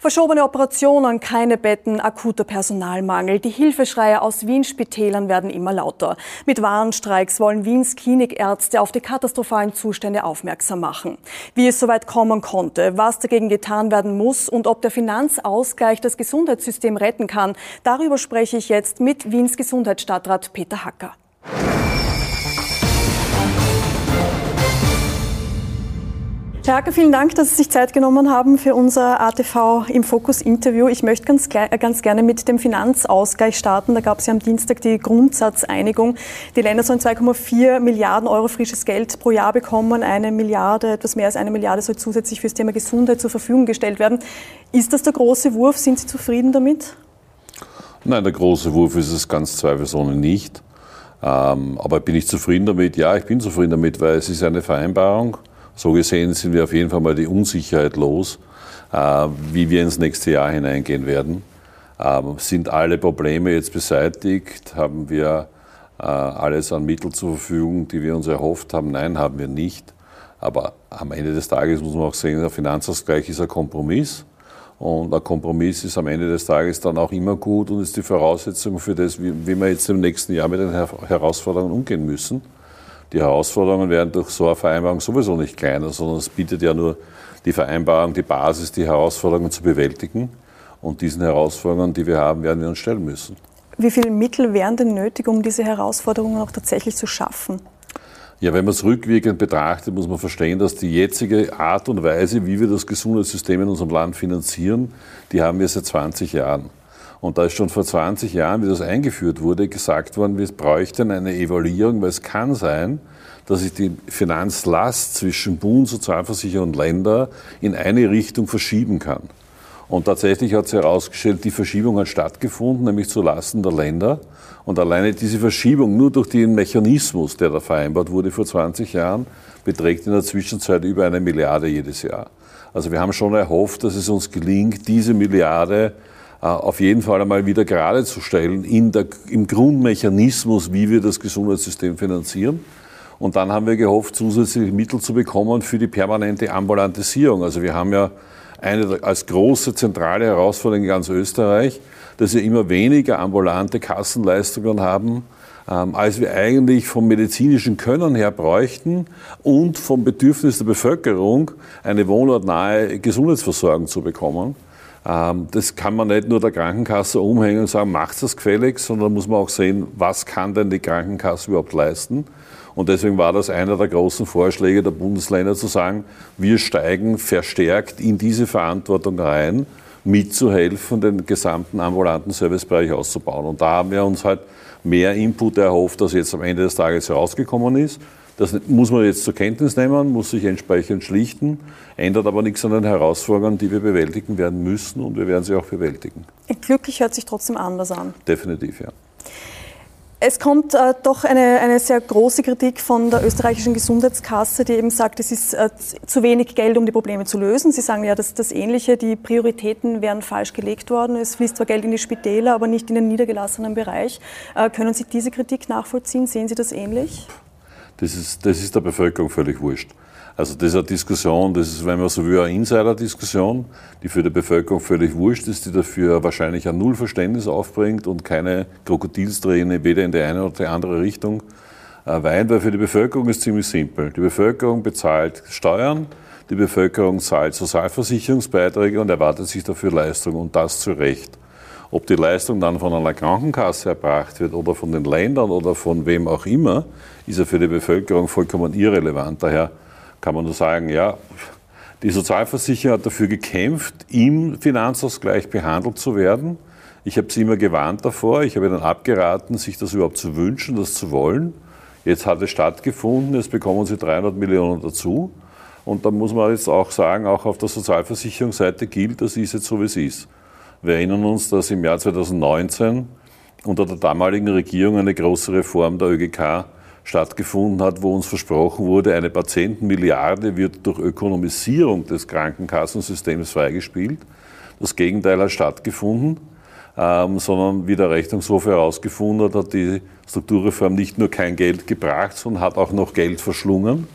Verschobene Operationen, keine Betten, akuter Personalmangel. Die Hilfeschreie aus Wiens Spitälern werden immer lauter. Mit Warnstreiks wollen Wiens Klinikärzte auf die katastrophalen Zustände aufmerksam machen. Wie es soweit kommen konnte, was dagegen getan werden muss und ob der Finanzausgleich das Gesundheitssystem retten kann, darüber spreche ich jetzt mit Wiens Gesundheitsstadtrat Peter Hacker. Herr vielen Dank, dass Sie sich Zeit genommen haben für unser ATV im Fokus Interview. Ich möchte ganz, äh, ganz gerne mit dem Finanzausgleich starten. Da gab es ja am Dienstag die Grundsatzeinigung. Die Länder sollen 2,4 Milliarden Euro frisches Geld pro Jahr bekommen. Eine Milliarde, etwas mehr als eine Milliarde soll zusätzlich für das Thema Gesundheit zur Verfügung gestellt werden. Ist das der große Wurf? Sind Sie zufrieden damit? Nein, der große Wurf ist es ganz zweifelsohne nicht. Ähm, aber bin ich zufrieden damit? Ja, ich bin zufrieden damit, weil es ist eine Vereinbarung so gesehen sind wir auf jeden Fall mal die Unsicherheit los, äh, wie wir ins nächste Jahr hineingehen werden. Ähm, sind alle Probleme jetzt beseitigt? Haben wir äh, alles an Mitteln zur Verfügung, die wir uns erhofft haben? Nein, haben wir nicht. Aber am Ende des Tages muss man auch sehen, der Finanzausgleich ist ein Kompromiss. Und ein Kompromiss ist am Ende des Tages dann auch immer gut und ist die Voraussetzung für das, wie, wie wir jetzt im nächsten Jahr mit den Herausforderungen umgehen müssen. Die Herausforderungen werden durch so eine Vereinbarung sowieso nicht kleiner, sondern es bietet ja nur die Vereinbarung die Basis, die Herausforderungen zu bewältigen. Und diesen Herausforderungen, die wir haben, werden wir uns stellen müssen. Wie viele Mittel wären denn nötig, um diese Herausforderungen auch tatsächlich zu schaffen? Ja, wenn man es rückwirkend betrachtet, muss man verstehen, dass die jetzige Art und Weise, wie wir das Gesundheitssystem in unserem Land finanzieren, die haben wir seit 20 Jahren. Und da ist schon vor 20 Jahren, wie das eingeführt wurde, gesagt worden, wir bräuchten eine Evaluierung, weil es kann sein, dass sich die Finanzlast zwischen Bund, Sozialversicherung und Länder in eine Richtung verschieben kann. Und tatsächlich hat sich herausgestellt, die Verschiebung hat stattgefunden, nämlich zu Lasten der Länder. Und alleine diese Verschiebung nur durch den Mechanismus, der da vereinbart wurde vor 20 Jahren, beträgt in der Zwischenzeit über eine Milliarde jedes Jahr. Also wir haben schon erhofft, dass es uns gelingt, diese Milliarde auf jeden Fall einmal wieder gerade zu stellen in der, im Grundmechanismus, wie wir das Gesundheitssystem finanzieren. Und dann haben wir gehofft, zusätzliche Mittel zu bekommen für die permanente Ambulantisierung. Also wir haben ja eine als große zentrale Herausforderung in ganz Österreich, dass wir immer weniger ambulante Kassenleistungen haben, ähm, als wir eigentlich vom medizinischen Können her bräuchten und vom Bedürfnis der Bevölkerung eine wohnortnahe Gesundheitsversorgung zu bekommen. Ähm, das kann man nicht nur der Krankenkasse umhängen und sagen, macht das gefällig, sondern muss man auch sehen, was kann denn die Krankenkasse überhaupt leisten. Und deswegen war das einer der großen Vorschläge der Bundesländer zu sagen, wir steigen verstärkt in diese Verantwortung rein, mitzuhelfen, den gesamten ambulanten Servicebereich auszubauen. Und da haben wir uns halt mehr Input erhofft, als jetzt am Ende des Tages herausgekommen ist. Das muss man jetzt zur Kenntnis nehmen, muss sich entsprechend schlichten, ändert aber nichts an den Herausforderungen, die wir bewältigen werden müssen und wir werden sie auch bewältigen. Glücklich hört sich trotzdem anders an. Definitiv, ja. Es kommt äh, doch eine, eine sehr große Kritik von der österreichischen Gesundheitskasse, die eben sagt, es ist äh, zu wenig Geld, um die Probleme zu lösen. Sie sagen ja, dass das Ähnliche, die Prioritäten wären falsch gelegt worden. Es fließt zwar Geld in die Spitäler, aber nicht in den niedergelassenen Bereich. Äh, können Sie diese Kritik nachvollziehen? Sehen Sie das ähnlich? Das ist, das ist der Bevölkerung völlig wurscht. Also das ist eine Diskussion, das ist, wenn man so will, eine Insider-Diskussion, die für die Bevölkerung völlig wurscht ist, die dafür wahrscheinlich ein Nullverständnis aufbringt und keine Krokodilsträne weder in die eine oder die andere Richtung äh, weint, weil für die Bevölkerung ist ziemlich simpel. Die Bevölkerung bezahlt Steuern, die Bevölkerung zahlt Sozialversicherungsbeiträge und erwartet sich dafür Leistung und das zu Recht. Ob die Leistung dann von einer Krankenkasse erbracht wird oder von den Ländern oder von wem auch immer, ist ja für die Bevölkerung vollkommen irrelevant. Daher kann man nur sagen, ja, die Sozialversicherung hat dafür gekämpft, im Finanzausgleich behandelt zu werden. Ich habe sie immer gewarnt davor. Ich habe ihnen abgeraten, sich das überhaupt zu wünschen, das zu wollen. Jetzt hat es stattgefunden. Jetzt bekommen sie 300 Millionen dazu. Und da muss man jetzt auch sagen, auch auf der Sozialversicherungsseite gilt, das ist jetzt so, wie es ist. Wir erinnern uns, dass im Jahr 2019 unter der damaligen Regierung eine große Reform der ÖGK stattgefunden hat, wo uns versprochen wurde, eine Patientenmilliarde wird durch Ökonomisierung des Krankenkassensystems freigespielt. Das Gegenteil hat stattgefunden, ähm, sondern wie der Rechnungshof herausgefunden hat, hat die Strukturreform nicht nur kein Geld gebracht, sondern hat auch noch Geld verschlungen.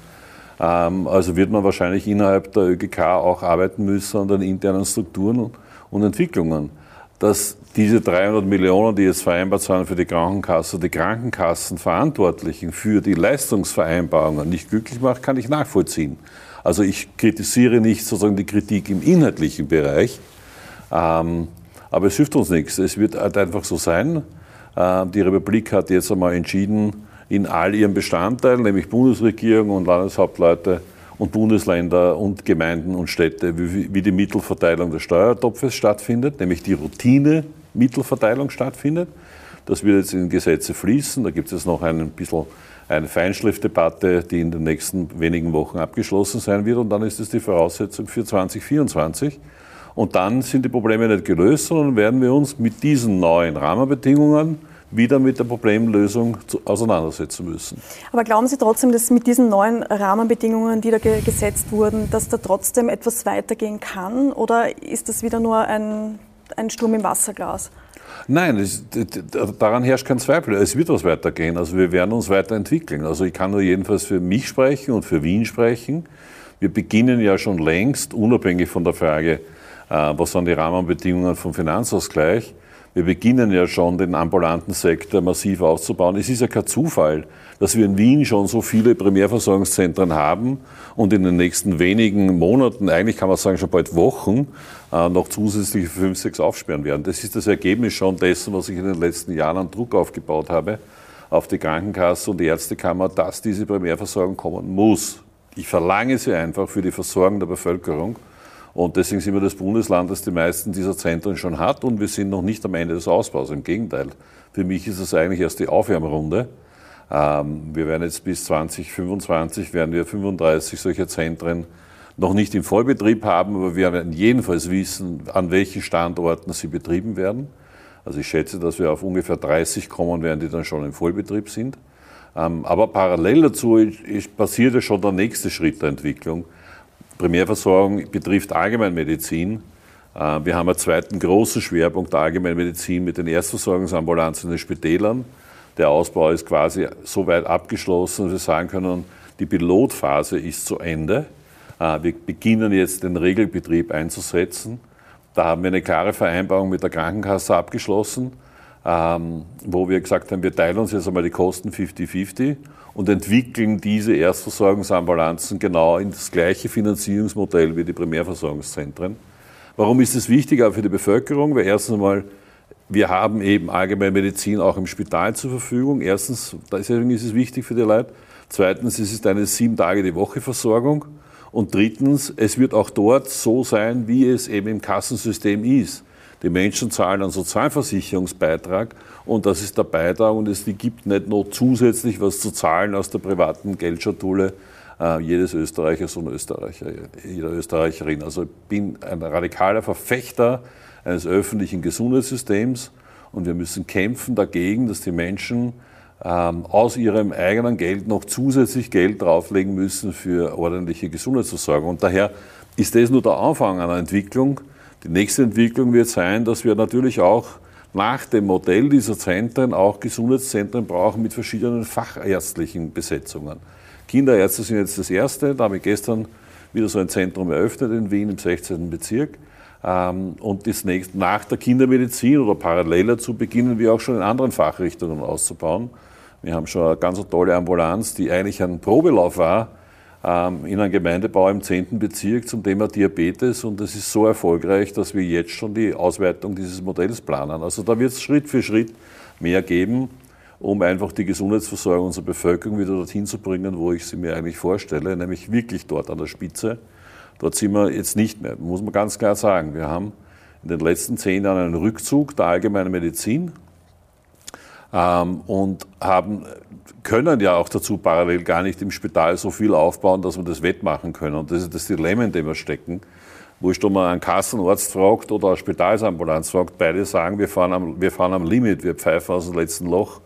Ähm, also wird man wahrscheinlich innerhalb der ÖGK auch arbeiten müssen an den internen Strukturen und Entwicklungen, dass diese 300 Millionen, die jetzt vereinbart sind für die Krankenkasse, die Krankenkassenverantwortlichen für die Leistungsvereinbarungen nicht glücklich macht, kann ich nachvollziehen. Also ich kritisiere nicht sozusagen die Kritik im inhaltlichen Bereich, ähm, aber es hilft uns nichts. Es wird halt einfach so sein. Äh, die Republik hat jetzt einmal entschieden, in all ihren Bestandteilen, nämlich Bundesregierung und Landeshauptleute und Bundesländer und Gemeinden und Städte, wie, wie die Mittelverteilung des Steuertopfes stattfindet, nämlich die Routine-Mittelverteilung stattfindet. Das wird jetzt in Gesetze fließen. Da gibt es noch ein bisschen eine Feinschriftdebatte, die in den nächsten wenigen Wochen abgeschlossen sein wird. Und dann ist es die Voraussetzung für 2024. Und dann sind die Probleme nicht gelöst, sondern werden wir uns mit diesen neuen Rahmenbedingungen wieder mit der Problemlösung auseinandersetzen müssen. Aber glauben Sie trotzdem, dass mit diesen neuen Rahmenbedingungen, die da gesetzt wurden, dass da trotzdem etwas weitergehen kann? Oder ist das wieder nur ein, ein Sturm im Wasserglas? Nein, es, daran herrscht kein Zweifel. Es wird was weitergehen. Also wir werden uns weiterentwickeln. Also ich kann nur jedenfalls für mich sprechen und für Wien sprechen. Wir beginnen ja schon längst, unabhängig von der Frage, äh, was sind die Rahmenbedingungen vom Finanzausgleich, wir beginnen ja schon, den ambulanten Sektor massiv auszubauen. Es ist ja kein Zufall, dass wir in Wien schon so viele Primärversorgungszentren haben und in den nächsten wenigen Monaten, eigentlich kann man sagen schon bald Wochen, äh, noch zusätzliche fünf, sechs aufsperren werden. Das ist das Ergebnis schon dessen, was ich in den letzten Jahren an Druck aufgebaut habe auf die Krankenkasse und die Ärztekammer, dass diese Primärversorgung kommen muss. Ich verlange sie einfach für die Versorgung der Bevölkerung. Und deswegen sind wir das Bundesland, das die meisten dieser Zentren schon hat und wir sind noch nicht am Ende des Ausbaus. Im Gegenteil, für mich ist es eigentlich erst die Aufwärmrunde. Ähm, wir werden jetzt bis 2025 werden wir 35 solcher Zentren noch nicht im Vollbetrieb haben, aber wir werden jedenfalls wissen, an welchen Standorten sie betrieben werden. Also ich schätze, dass wir auf ungefähr 30 kommen werden, die dann schon im Vollbetrieb sind. Ähm, aber parallel dazu passiert ja schon der nächste Schritt der Entwicklung. Primärversorgung betrifft Allgemeinmedizin. Äh, wir haben einen zweiten großen Schwerpunkt der Allgemeinmedizin mit den Erstversorgungsambulanzen in den Spitälern. Der Ausbau ist quasi so weit abgeschlossen, dass wir sagen können, die Pilotphase ist zu Ende. Äh, wir beginnen jetzt den Regelbetrieb einzusetzen. Da haben wir eine klare Vereinbarung mit der Krankenkasse abgeschlossen, ähm, wo wir gesagt haben, wir teilen uns jetzt einmal die Kosten 50-50 und entwickeln diese Erstversorgungsambulanzen genau in das gleiche Finanzierungsmodell wie die Primärversorgungszentren. Warum ist es wichtig auch für die Bevölkerung? Weil erstens einmal, wir haben eben Allgemeinmedizin auch im Spital zur Verfügung. Erstens, deswegen ist es wichtig für die Leute. Zweitens, es ist eine sieben Tage die Woche Versorgung. Und drittens, es wird auch dort so sein, wie es eben im Kassensystem ist. Die Menschen zahlen einen Sozialversicherungsbeitrag und das ist der Beitrag und es gibt nicht noch zusätzlich was zu zahlen aus der privaten Geldschatulle äh, jedes Österreichers und Österreicher, jeder Österreicherin. Also ich bin ein radikaler Verfechter eines öffentlichen Gesundheitssystems und wir müssen kämpfen dagegen, dass die Menschen ähm, aus ihrem eigenen Geld noch zusätzlich Geld drauflegen müssen für ordentliche Gesundheitsversorgung. Und daher ist das nur der Anfang einer Entwicklung, die nächste Entwicklung wird sein, dass wir natürlich auch nach dem Modell dieser Zentren auch Gesundheitszentren brauchen mit verschiedenen fachärztlichen Besetzungen. Kinderärzte sind jetzt das erste, da habe ich gestern wieder so ein Zentrum eröffnet in Wien im 16. Bezirk. Ähm, und das nächste, nach der Kindermedizin oder parallel dazu beginnen wir auch schon in anderen Fachrichtungen auszubauen. Wir haben schon eine ganz tolle Ambulanz, die eigentlich ein Probelauf war in einem Gemeindebau im 10. Bezirk zum Thema Diabetes und das ist so erfolgreich, dass wir jetzt schon die Ausweitung dieses Modells planen. Also da wird es Schritt für Schritt mehr geben, um einfach die Gesundheitsversorgung unserer Bevölkerung wieder dorthin zu bringen, wo ich sie mir eigentlich vorstelle, nämlich wirklich dort an der Spitze. Dort sind wir jetzt nicht mehr, muss man ganz klar sagen. Wir haben in den letzten zehn Jahren einen Rückzug der allgemeinen Medizin ähm, und haben können ja auch dazu parallel gar nicht im Spital so viel aufbauen, dass wir das wettmachen können. Und das ist das Dilemma, in dem wir stecken. Wurscht, ob man einen Kassenarzt fragt oder eine Spitalsambulanz fragt, beide sagen, wir fahren, am, wir fahren am Limit, wir pfeifen aus dem letzten Loch.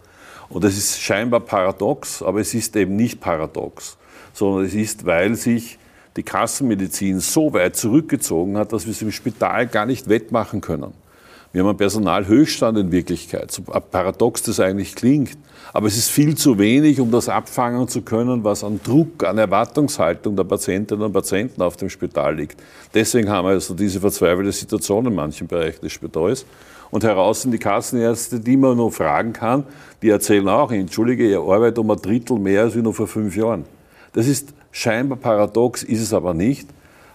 Und das ist scheinbar paradox, aber es ist eben nicht paradox, sondern es ist, weil sich die Kassenmedizin so weit zurückgezogen hat, dass wir es im Spital gar nicht wettmachen können. Wir haben einen Personalhöchststand in Wirklichkeit, so paradox das eigentlich klingt. Aber es ist viel zu wenig, um das abfangen zu können, was an Druck, an Erwartungshaltung der Patientinnen und Patienten auf dem Spital liegt. Deswegen haben wir also diese verzweifelte Situation in manchen Bereichen des Spitals. Und heraus sind die Kassenärzte, die man nur fragen kann, die erzählen auch, entschuldige, ihr arbeitet um ein Drittel mehr als wie noch vor fünf Jahren. Das ist scheinbar paradox, ist es aber nicht.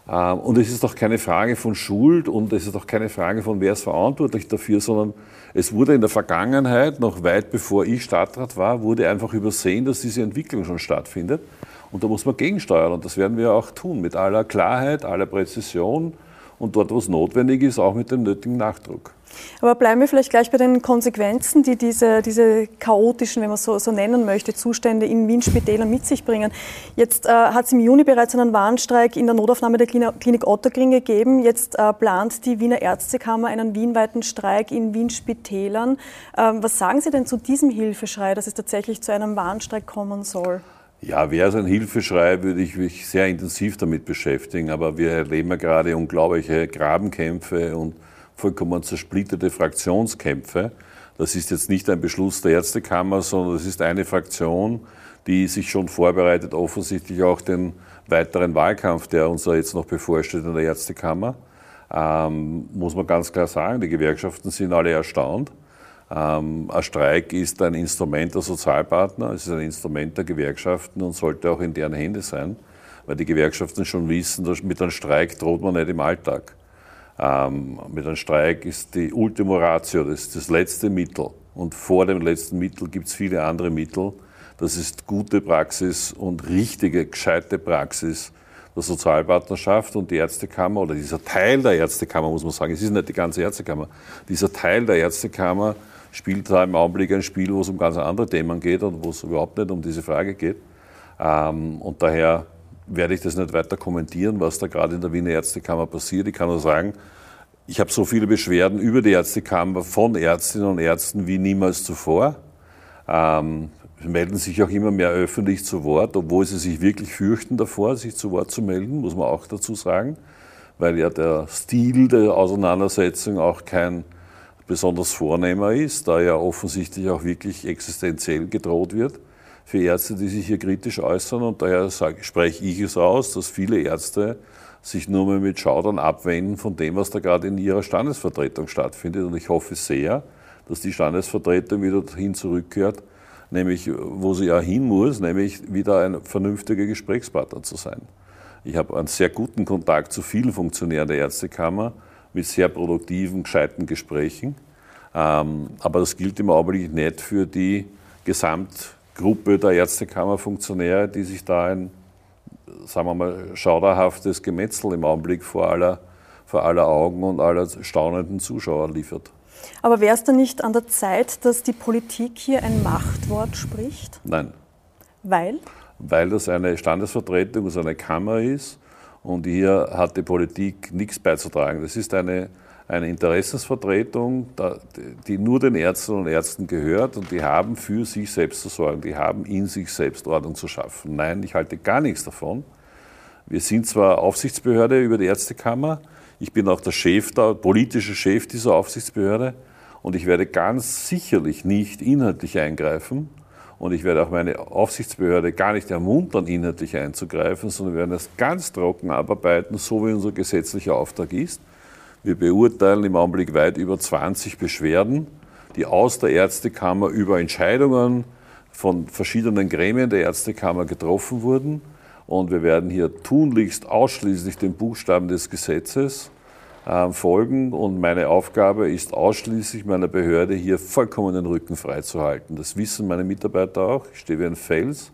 Ähm, und es ist doch keine Frage von Schuld und es ist auch keine Frage von, wer ist verantwortlich dafür, sondern es wurde in der Vergangenheit, noch weit bevor ich Stadtrat war, wurde einfach übersehen, dass diese Entwicklung schon stattfindet. Und da muss man gegensteuern und das werden wir auch tun, mit aller Klarheit, aller Präzision und dort, wo es notwendig ist, auch mit dem nötigen Nachdruck. Aber bleiben wir vielleicht gleich bei den Konsequenzen, die diese, diese chaotischen, wenn man es so, so nennen möchte, Zustände in Wien-Spitälern mit sich bringen. Jetzt äh, hat es im Juni bereits einen Warnstreik in der Notaufnahme der Klinik Otterkring gegeben. Jetzt äh, plant die Wiener Ärztekammer einen wienweiten Streik in Wien-Spitälern. Ähm, was sagen Sie denn zu diesem Hilfeschrei, dass es tatsächlich zu einem Warnstreik kommen soll? Ja, wäre es ein Hilfeschrei, würde ich mich sehr intensiv damit beschäftigen. Aber wir erleben ja gerade unglaubliche Grabenkämpfe und vollkommen zersplitterte Fraktionskämpfe. Das ist jetzt nicht ein Beschluss der Ärztekammer, sondern das ist eine Fraktion, die sich schon vorbereitet, offensichtlich auch den weiteren Wahlkampf, der uns jetzt noch bevorsteht in der Ärztekammer. Ähm, muss man ganz klar sagen, die Gewerkschaften sind alle erstaunt. Ähm, ein Streik ist ein Instrument der Sozialpartner, es ist ein Instrument der Gewerkschaften und sollte auch in deren Hände sein, weil die Gewerkschaften schon wissen, dass mit einem Streik droht man nicht im Alltag. Ähm, mit einem Streik ist die Ultima Ratio, das ist das letzte Mittel. Und vor dem letzten Mittel gibt es viele andere Mittel. Das ist gute Praxis und richtige, gescheite Praxis der Sozialpartnerschaft und die Ärztekammer oder dieser Teil der Ärztekammer, muss man sagen, es ist nicht die ganze Ärztekammer, dieser Teil der Ärztekammer spielt da im Augenblick ein Spiel, wo es um ganz andere Themen geht und wo es überhaupt nicht um diese Frage geht. Ähm, und daher werde ich das nicht weiter kommentieren, was da gerade in der Wiener Ärztekammer passiert. Ich kann nur sagen, ich habe so viele Beschwerden über die Ärztekammer von Ärztinnen und Ärzten wie niemals zuvor. Ähm, melden sich auch immer mehr öffentlich zu Wort, obwohl sie sich wirklich fürchten davor, sich zu Wort zu melden, muss man auch dazu sagen, weil ja der Stil der Auseinandersetzung auch kein besonders vornehmer ist, da ja offensichtlich auch wirklich existenziell gedroht wird für Ärzte, die sich hier kritisch äußern. Und daher spreche ich es aus, dass viele Ärzte sich nur mehr mit Schaudern abwenden von dem, was da gerade in ihrer Standesvertretung stattfindet. Und ich hoffe sehr, dass die Standesvertretung wieder dahin zurückkehrt, nämlich wo sie ja hin muss, nämlich wieder ein vernünftiger Gesprächspartner zu sein. Ich habe einen sehr guten Kontakt zu vielen Funktionären der Ärztekammer mit sehr produktiven, gescheiten Gesprächen. Ähm, aber das gilt im Augenblick nicht für die Gesamt Gruppe der Ärztekammerfunktionäre, die sich da ein, sagen wir mal, schauderhaftes Gemetzel im Augenblick vor aller, vor aller Augen und aller staunenden Zuschauer liefert. Aber wäre es dann nicht an der Zeit, dass die Politik hier ein Machtwort spricht? Nein. Weil? Weil das eine Standesvertretung, also eine Kammer ist und hier hat die Politik nichts beizutragen. Das ist eine eine Interessensvertretung, die nur den Ärzten und Ärzten gehört und die haben für sich selbst zu sorgen, die haben in sich selbst Ordnung zu schaffen. Nein, ich halte gar nichts davon. Wir sind zwar Aufsichtsbehörde über die Ärztekammer, ich bin auch der Chef, der politische Chef dieser Aufsichtsbehörde und ich werde ganz sicherlich nicht inhaltlich eingreifen und ich werde auch meine Aufsichtsbehörde gar nicht ermuntern, inhaltlich einzugreifen, sondern wir werden es ganz trocken abarbeiten, so wie unser gesetzlicher Auftrag ist. Wir beurteilen im Augenblick weit über 20 Beschwerden, die aus der Ärztekammer über Entscheidungen von verschiedenen Gremien der Ärztekammer getroffen wurden. Und wir werden hier tunlichst ausschließlich den Buchstaben des Gesetzes äh, folgen. Und meine Aufgabe ist ausschließlich meiner Behörde hier vollkommen den Rücken freizuhalten. Das wissen meine Mitarbeiter auch. Ich stehe wie ein Fels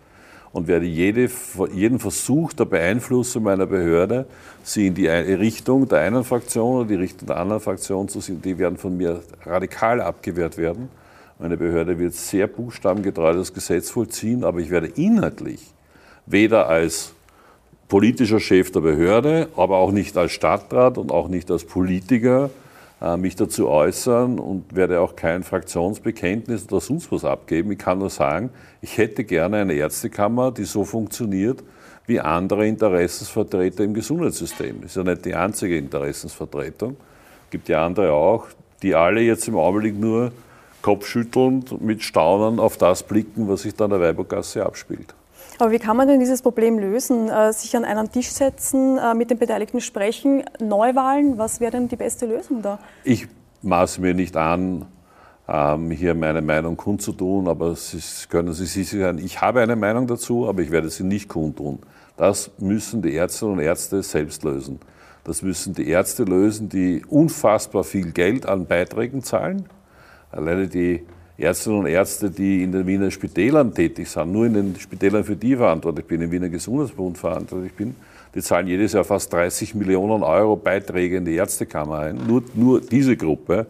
und werde jede, jeden Versuch der Beeinflussung meiner Behörde, sie in die Richtung der einen Fraktion oder die Richtung der anderen Fraktion zu sehen, die werden von mir radikal abgewehrt werden. Meine Behörde wird sehr buchstabengetreu das Gesetz vollziehen, aber ich werde inhaltlich weder als politischer Chef der Behörde, aber auch nicht als Stadtrat und auch nicht als Politiker mich dazu äußern und werde auch kein Fraktionsbekenntnis oder sonst was abgeben. Ich kann nur sagen, ich hätte gerne eine Ärztekammer, die so funktioniert wie andere Interessensvertreter im Gesundheitssystem. Das ist ja nicht die einzige Interessensvertretung. Es gibt ja andere auch. die alle jetzt im Augenblick nur kopfschüttelnd mit Staunen auf das blicken, was sich da in der Weibergasse abspielt. Aber wie kann man denn dieses Problem lösen? Äh, sich an einen Tisch setzen, äh, mit den Beteiligten sprechen, Neuwahlen, was wäre denn die beste Lösung da? Ich maße mir nicht an, ähm, hier meine Meinung kundzutun, aber Sie können Sie sicher sein, ich habe eine Meinung dazu, aber ich werde sie nicht kundtun. Das müssen die Ärztinnen und Ärzte selbst lösen. Das müssen die Ärzte lösen, die unfassbar viel Geld an Beiträgen zahlen. Alleine die Ärztinnen und Ärzte, die in den Wiener Spitälern tätig sind, nur in den Spitälern, für die verantwortlich bin, im Wiener Gesundheitsbund verantwortlich bin, die zahlen jedes Jahr fast 30 Millionen Euro Beiträge in die Ärztekammer ein. Nur, nur diese Gruppe.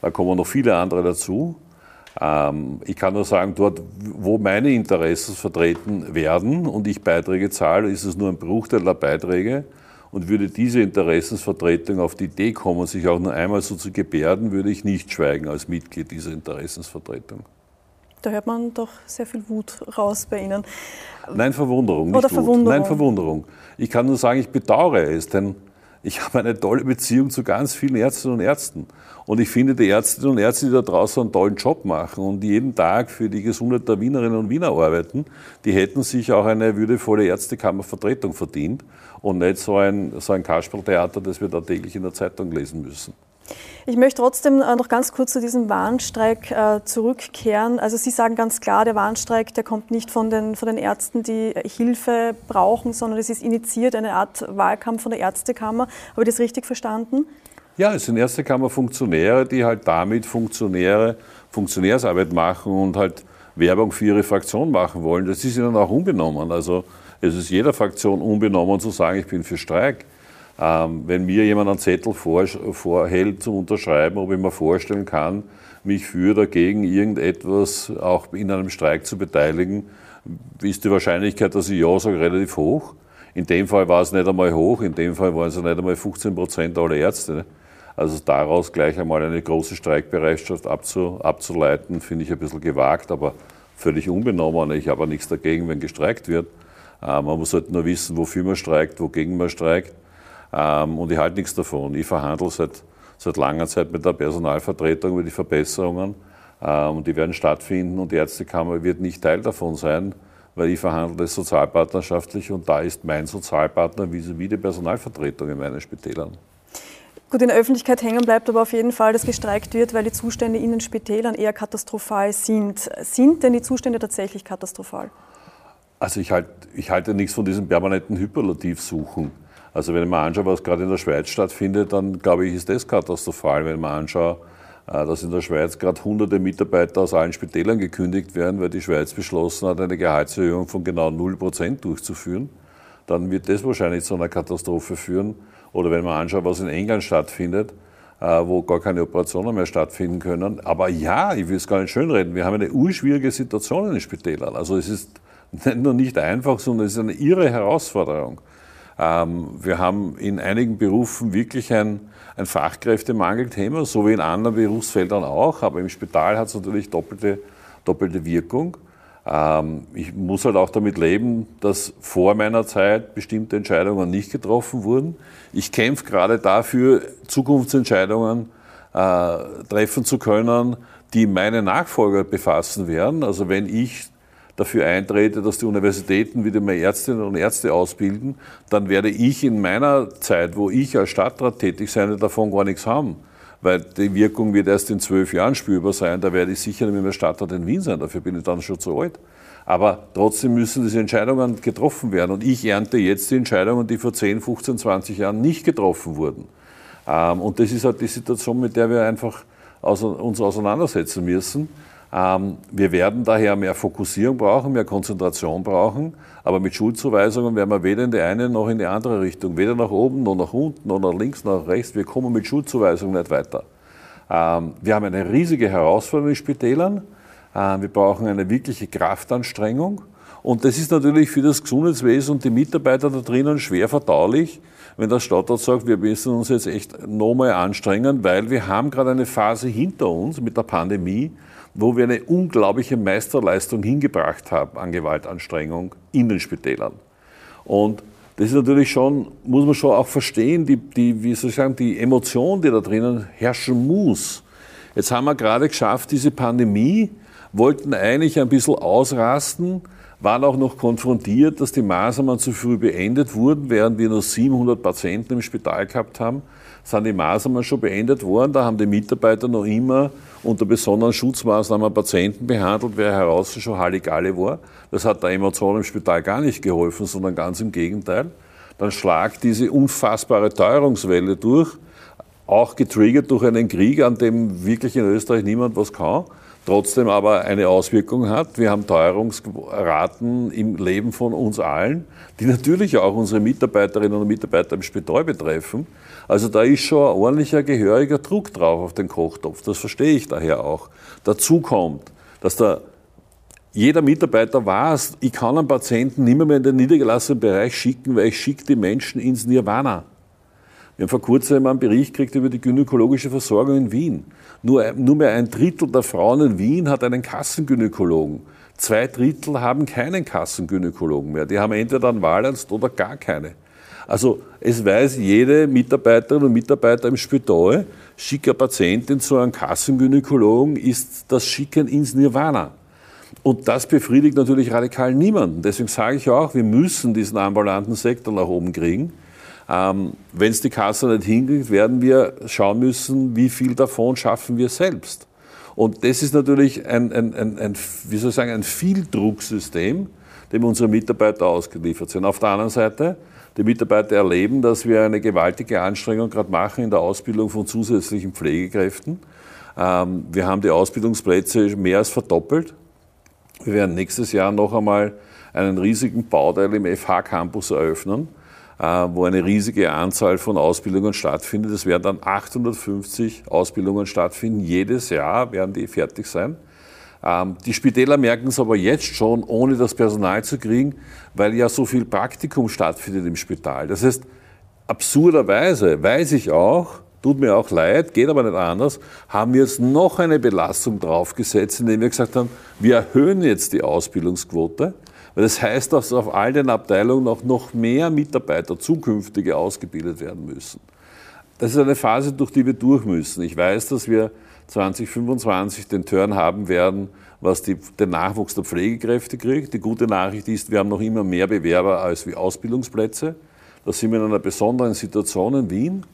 Da kommen noch viele andere dazu. Ähm, ich kann nur sagen, dort, wo meine Interessen vertreten werden und ich Beiträge zahle, ist es nur ein Bruchteil der Beiträge. Und würde diese Interessensvertretung auf die Idee kommen, sich auch nur einmal so zu gebärden, würde ich nicht schweigen als Mitglied dieser Interessensvertretung. Da hört man doch sehr viel Wut raus bei Ihnen. Nein, Verwunderung. Nicht Oder Verwunderung. Wut. Nein, Verwunderung. Ich kann nur sagen, ich bedauere es, denn ich habe eine tolle Beziehung zu ganz vielen Ärztinnen und Ärzten. Und ich finde, die Ärztinnen und Ärzte, die da draußen einen tollen Job machen und die jeden Tag für die Gesundheit der Wienerinnen und Wiener arbeiten, die hätten sich auch eine würdevolle Ärztekammervertretung verdient und nicht so ein, so ein Kasperltheater, das wir da täglich in der Zeitung lesen müssen. Ich möchte trotzdem äh, noch ganz kurz zu diesem Warnstreik äh, zurückkehren. Also Sie sagen ganz klar, der Warnstreik, der kommt nicht von den, von den Ärzten, die Hilfe brauchen, sondern es ist initiiert, eine Art Wahlkampf von der Ärztekammer. Habe ich das richtig verstanden? Ja, es sind Ärztekammer Funktionäre, die halt damit Funktionäre, Funktionärsarbeit machen und halt Werbung für ihre Fraktion machen wollen. Das ist ihnen auch unbenommen. Also es ist jeder Fraktion unbenommen zu sagen, ich bin für Streik. Ähm, wenn mir jemand einen Zettel vor, vorhält zum Unterschreiben, ob ich mir vorstellen kann, mich für oder gegen irgendetwas auch in einem Streik zu beteiligen, ist die Wahrscheinlichkeit, dass ich Ja sage, relativ hoch. In dem Fall war es nicht einmal hoch, in dem Fall waren es nicht einmal 15 Prozent aller Ärzte. Also daraus gleich einmal eine große Streikbereitschaft abzu, abzuleiten, finde ich ein bisschen gewagt, aber völlig unbenommen. Ich habe nichts dagegen, wenn gestreikt wird. Äh, man muss halt nur wissen, wofür man streikt, wogegen man streikt. Ähm, und ich halte nichts davon. Ich verhandle seit, seit langer Zeit mit der Personalvertretung über die Verbesserungen ähm, und die werden stattfinden und die Ärztekammer wird nicht Teil davon sein, weil ich verhandle sozialpartnerschaftlich und da ist mein Sozialpartner wie die Personalvertretung in meinen Spitälern. Gut, in der Öffentlichkeit hängen bleibt aber auf jeden Fall, dass gestreikt wird, weil die Zustände in den Spitälern eher katastrophal sind. Sind denn die Zustände tatsächlich katastrophal? Also ich, halt, ich halte nichts von diesem permanenten Hyperlativsuchen. Also wenn ich mir anschaue, was gerade in der Schweiz stattfindet, dann glaube ich, ist das katastrophal. Wenn ich mir anschaue, äh, dass in der Schweiz gerade hunderte Mitarbeiter aus allen Spitälern gekündigt werden, weil die Schweiz beschlossen hat, eine Gehaltserhöhung von genau 0% durchzuführen, dann wird das wahrscheinlich zu einer Katastrophe führen. Oder wenn man anschaut, was in England stattfindet, äh, wo gar keine Operationen mehr stattfinden können. Aber ja, ich will es gar nicht schönreden, wir haben eine urschwierige Situation in den Spitälern. Also es ist nur nicht einfach, sondern es ist eine irre Herausforderung. Ähm, wir haben in einigen Berufen wirklich ein, ein Fachkräftemangelthema, so wie in anderen Berufsfeldern auch, aber im Spital hat es natürlich doppelte, doppelte Wirkung. Ähm, ich muss halt auch damit leben, dass vor meiner Zeit bestimmte Entscheidungen nicht getroffen wurden. Ich kämpfe gerade dafür, Zukunftsentscheidungen äh, treffen zu können, die meine Nachfolger befassen werden. Also wenn ich dafür eintrete, dass die Universitäten wieder mehr Ärztinnen und Ärzte ausbilden, dann werde ich in meiner Zeit, wo ich als Stadtrat tätig sein davon gar nichts haben. Weil die Wirkung wird erst in zwölf Jahren spürbar sein. Da werde ich sicher nicht mehr Stadtrat in Wien sein. Dafür bin ich dann schon zu alt. Aber trotzdem müssen diese Entscheidungen getroffen werden. Und ich ernte jetzt die Entscheidungen, die vor 10, 15, 20 Jahren nicht getroffen wurden. Ähm, und das ist halt die Situation, mit der wir einfach uns auseinandersetzen müssen. Ähm, wir werden daher mehr Fokussierung brauchen, mehr Konzentration brauchen, aber mit Schuldzuweisungen werden wir weder in die eine noch in die andere Richtung, weder nach oben noch nach unten noch nach links noch nach rechts. Wir kommen mit Schuldzuweisungen nicht weiter. Ähm, wir haben eine riesige Herausforderung in Spitälern. Ähm, wir brauchen eine wirkliche Kraftanstrengung. Und das ist natürlich für das Gesundheitswesen und die Mitarbeiter da drinnen schwer verdaulich, wenn der Stadtrat sagt, wir müssen uns jetzt echt nochmal anstrengen, weil wir haben gerade eine Phase hinter uns mit der Pandemie, wo wir eine unglaubliche Meisterleistung hingebracht haben an Gewaltanstrengung in den Spitälern. Und das ist natürlich schon, muss man schon auch verstehen, die, die, wie soll ich sagen, die Emotion, die da drinnen herrschen muss, Jetzt haben wir gerade geschafft, diese Pandemie, wollten eigentlich ein bisschen ausrasten, waren auch noch konfrontiert, dass die Maßnahmen zu früh beendet wurden, während wir nur 700 Patienten im Spital gehabt haben, sind die Maßnahmen schon beendet worden. Da haben die Mitarbeiter noch immer unter besonderen Schutzmaßnahmen Patienten behandelt, wer heraus schon Halligalle war. Das hat der Emotion im Spital gar nicht geholfen, sondern ganz im Gegenteil. Dann schlagt diese unfassbare Teuerungswelle durch, auch getriggert durch einen Krieg, an dem wirklich in Österreich niemand was kann trotzdem aber eine Auswirkung hat. Wir haben Teuerungsraten im Leben von uns allen, die natürlich auch unsere Mitarbeiterinnen und Mitarbeiter im Spital betreffen. Also da ist schon ein ordentlicher, gehöriger Druck drauf auf den Kochtopf. Das verstehe ich daher auch. Dazu kommt, dass da jeder Mitarbeiter weiß, ich kann einen Patienten nicht mehr in den niedergelassenen Bereich schicken, weil ich schicke die Menschen ins Nirvana. Wir haben vor kurzem einen Bericht gekriegt über die gynäkologische Versorgung in Wien. Nur, nur mehr ein Drittel der Frauen in Wien hat einen Kassengynäkologen. Zwei Drittel haben keinen Kassengynäkologen mehr. Die haben entweder einen Wahlarzt oder gar keine. Also es weiß jede Mitarbeiterin und Mitarbeiter im Spital, schicke Patientin zu einem Kassengynäkologen ist das Schicken ins Nirvana. Und das befriedigt natürlich radikal niemanden. Deswegen sage ich auch, wir müssen diesen ambulanten Sektor nach oben kriegen. Ähm, Wenn es die Kasse nicht hinkriegt, werden wir schauen müssen, wie viel davon schaffen wir selbst. Und das ist natürlich ein, ein, ein, ein wie soll ich sagen, ein Vieldrucksystem, dem unsere Mitarbeiter ausgeliefert sind. Auf der anderen Seite, die Mitarbeiter erleben, dass wir eine gewaltige Anstrengung gerade machen in der Ausbildung von zusätzlichen Pflegekräften. Ähm, wir haben die Ausbildungsplätze mehr als verdoppelt. Wir werden nächstes Jahr noch einmal einen riesigen Bauteil im FH-Campus eröffnen. Äh, wo eine riesige Anzahl von Ausbildungen stattfindet. Es werden dann 850 Ausbildungen stattfinden. Jedes Jahr werden die fertig sein. Ähm, die Spitäler merken es aber jetzt schon, ohne das Personal zu kriegen, weil ja so viel Praktikum stattfindet im Spital. Das heißt, absurderweise weiß ich auch, tut mir auch leid, geht aber nicht anders, haben wir jetzt noch eine Belastung draufgesetzt, indem wir gesagt haben, wir erhöhen jetzt die Ausbildungsquote. Das heißt, dass auf all den Abteilungen auch noch mehr Mitarbeiter, zukünftige, ausgebildet werden müssen. Das ist eine Phase, durch die wir durch müssen. Ich weiß, dass wir 2025 den Turn haben werden, was die, den Nachwuchs der Pflegekräfte kriegt. Die gute Nachricht ist, wir haben noch immer mehr Bewerber als wie Ausbildungsplätze. Da sind wir in einer besonderen Situation in Wien.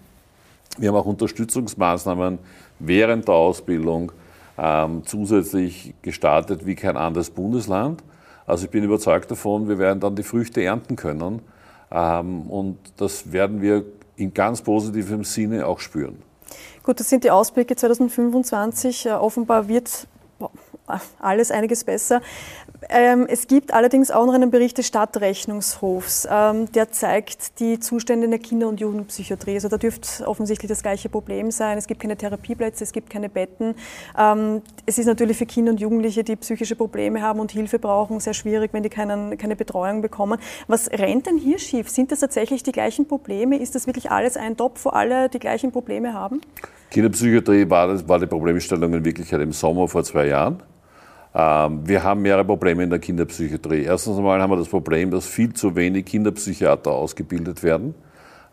Wir haben auch Unterstützungsmaßnahmen während der Ausbildung ähm, zusätzlich gestartet wie kein anderes Bundesland. Also ich bin überzeugt davon, wir werden dann die Früchte ernten können. Ähm, und das werden wir in ganz positivem Sinne auch spüren. Gut, das sind die Ausblicke 2025. Äh, offenbar wird alles einiges besser. Ähm, es gibt allerdings auch noch einen Bericht des Stadtrechnungshofs, ähm, der zeigt die Zustände in der Kinder- und Jugendpsychiatrie. Also da dürfte offensichtlich das gleiche Problem sein. Es gibt keine Therapieplätze, es gibt keine Betten. Ähm, es ist natürlich für Kinder und Jugendliche, die psychische Probleme haben und Hilfe brauchen, sehr schwierig, wenn die keinen, keine Betreuung bekommen. Was rennt denn hier schief? Sind das tatsächlich die gleichen Probleme? Ist das wirklich alles ein Topf, wo alle die gleichen Probleme haben? Kinderpsychiatrie war, war die Problemstellung in Wirklichkeit im Sommer vor zwei Jahren. Ähm, wir haben mehrere Probleme in der Kinderpsychiatrie. Erstens einmal haben wir das Problem, dass viel zu wenig Kinderpsychiater ausgebildet werden.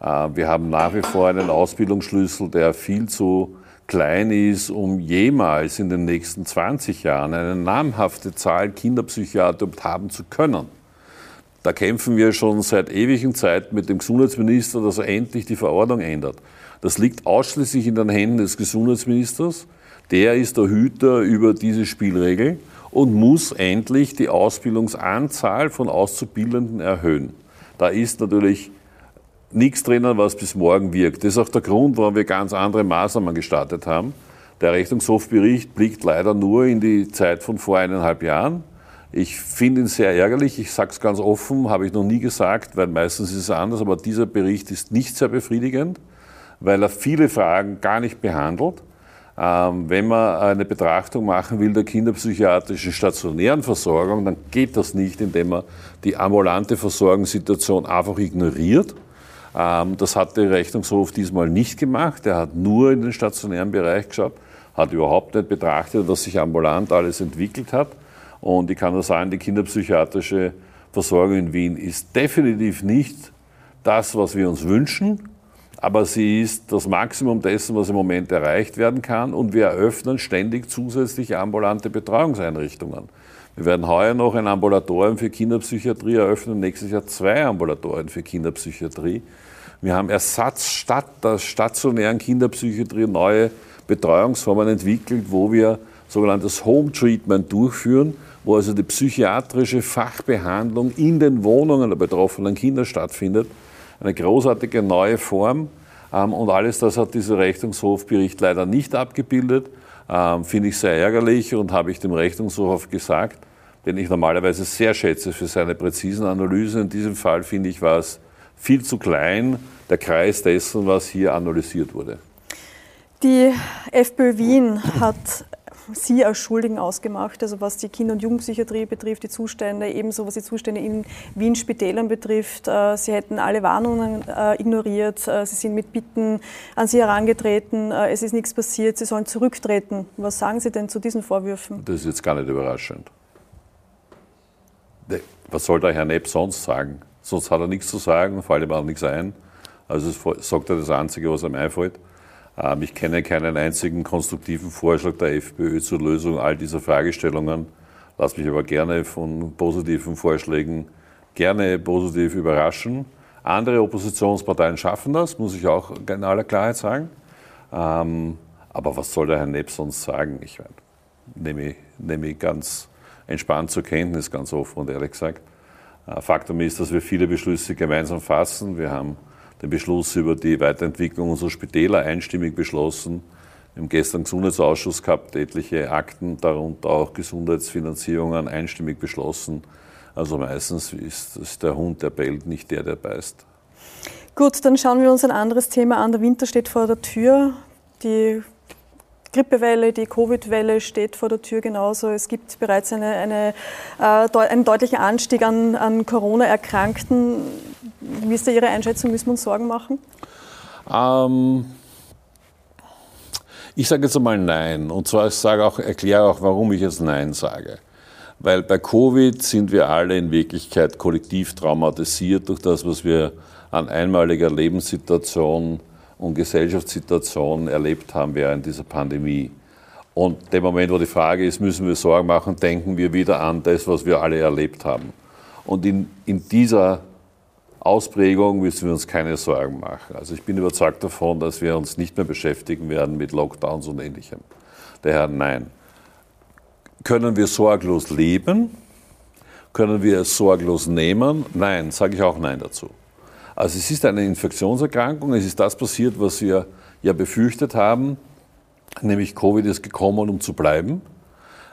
Ähm, wir haben nach wie vor einen Ausbildungsschlüssel, der viel zu klein ist, um jemals in den nächsten 20 Jahren eine namhafte Zahl Kinderpsychiater haben zu können. Da kämpfen wir schon seit ewigen Zeiten mit dem Gesundheitsminister, dass er endlich die Verordnung ändert. Das liegt ausschließlich in den Händen des Gesundheitsministers. Der ist der Hüter über diese Spielregeln und muss endlich die Ausbildungsanzahl von Auszubildenden erhöhen. Da ist natürlich nichts drinnen, was bis morgen wirkt. Das ist auch der Grund, warum wir ganz andere Maßnahmen gestartet haben. Der Rechnungshofbericht blickt leider nur in die Zeit von vor eineinhalb Jahren. Ich finde ihn sehr ärgerlich. Ich sage es ganz offen, habe ich noch nie gesagt, weil meistens ist es anders. Aber dieser Bericht ist nicht sehr befriedigend, weil er viele Fragen gar nicht behandelt. Ähm, wenn man eine Betrachtung machen will der kinderpsychiatrischen stationären Versorgung, dann geht das nicht, indem man die ambulante Versorgungssituation einfach ignoriert. Ähm, das hat der Rechnungshof diesmal nicht gemacht. Er hat nur in den stationären Bereich geschaut, hat überhaupt nicht betrachtet, dass sich ambulant alles entwickelt hat. Und ich kann nur sagen, die kinderpsychiatrische Versorgung in Wien ist definitiv nicht das, was wir uns wünschen. Aber sie ist das Maximum dessen, was im Moment erreicht werden kann. Und wir eröffnen ständig zusätzliche ambulante Betreuungseinrichtungen. Wir werden heuer noch ein Ambulatorium für Kinderpsychiatrie eröffnen, nächstes Jahr zwei Ambulatorien für Kinderpsychiatrie. Wir haben Ersatz statt der stationären Kinderpsychiatrie neue Betreuungsformen entwickelt, wo wir sogenanntes Home Treatment durchführen, wo also die psychiatrische Fachbehandlung in den Wohnungen der betroffenen Kinder stattfindet eine großartige neue Form. Ähm, und alles das hat dieser Rechnungshofbericht leider nicht abgebildet. Ähm, finde ich sehr ärgerlich und habe ich dem Rechnungshof gesagt, den ich normalerweise sehr schätze für seine präzisen Analysen. In diesem Fall finde ich, war es viel zu klein, der Kreis dessen, was hier analysiert wurde. Die FPÖ Wien hat Sie als Schuldigen ausgemacht, also was die Kinder- und Jugendpsychiatrie betrifft, die Zustände, ebenso was die Zustände in Wien Spitälern betrifft. Äh, sie hätten alle Warnungen äh, ignoriert, äh, Sie sind mit Bitten an Sie herangetreten, es ist nichts passiert, Sie sollen zurücktreten. Was sagen Sie denn zu diesen Vorwürfen? Das ist jetzt gar nicht überraschend. Was soll der Herr Nepp sonst sagen? Sonst hat er nichts zu sagen, fällt ihm auch nichts ein. Also sagt er das Einzige, was ihm einfällt. Ähm, ich kenne keinen einzigen konstruktiven Vorschlag der FPÖ zur Lösung all dieser Fragestellungen. Lass mich aber gerne von positiven Vorschlägen gerne positiv überraschen. Andere Oppositionsparteien schaffen das, muss ich auch in aller Klarheit sagen. Ähm, aber was soll der Herr Nepp sonst sagen? Ich nehme, nehme ganz entspannt zur Kenntnis, ganz offen und ehrlich gesagt. Äh, Faktum ist, dass wir viele Beschlüsse gemeinsam fassen. Wir haben den Beschluss über die Weiterentwicklung unserer Spitäler einstimmig beschlossen. Wir haben gestern Gesundheitsausschuss gehabt, etliche Akten, darunter auch Gesundheitsfinanzierungen einstimmig beschlossen. Also meistens ist, ist der Hund, der bellt, nicht der, der beißt. Gut, dann schauen wir uns ein anderes Thema an. Der Winter steht vor der Tür. Die Grippewelle, die Covid-Welle steht vor der Tür genauso. Es gibt bereits eine, eine, äh, einen deutlichen Anstieg an, an Corona-Erkrankten. Wie ist da Ihre Einschätzung? Müssen wir uns Sorgen machen? Ähm, ich sage jetzt einmal Nein. Und zwar ich sage auch, erkläre auch, warum ich jetzt Nein sage. Weil bei Covid sind wir alle in Wirklichkeit kollektiv traumatisiert durch das, was wir an einmaliger Lebenssituation und Gesellschaftssituation erlebt haben während dieser Pandemie. Und dem Moment, wo die Frage ist, müssen wir Sorgen machen, denken wir wieder an das, was wir alle erlebt haben. Und in, in dieser Ausprägung müssen wir uns keine Sorgen machen. Also ich bin überzeugt davon, dass wir uns nicht mehr beschäftigen werden mit Lockdowns und ähnlichem. Daher nein. Können wir sorglos leben? Können wir es sorglos nehmen? Nein, sage ich auch nein dazu. Also es ist eine Infektionserkrankung, es ist das passiert, was wir ja befürchtet haben, nämlich Covid ist gekommen, um zu bleiben.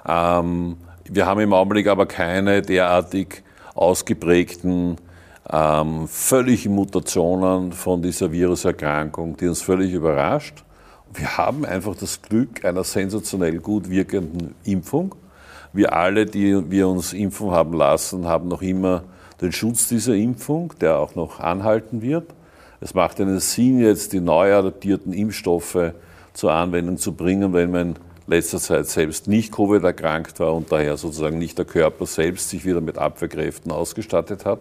Ähm, wir haben im Augenblick aber keine derartig ausgeprägten ähm, völligen Mutationen von dieser Viruserkrankung, die uns völlig überrascht. Wir haben einfach das Glück einer sensationell gut wirkenden Impfung. Wir alle, die wir uns impfen haben lassen, haben noch immer den Schutz dieser Impfung, der auch noch anhalten wird. Es macht einen Sinn, jetzt die neu adaptierten Impfstoffe zur Anwendung zu bringen, wenn man in letzter Zeit selbst nicht Covid erkrankt war und daher sozusagen nicht der Körper selbst sich wieder mit Abwehrkräften ausgestattet hat.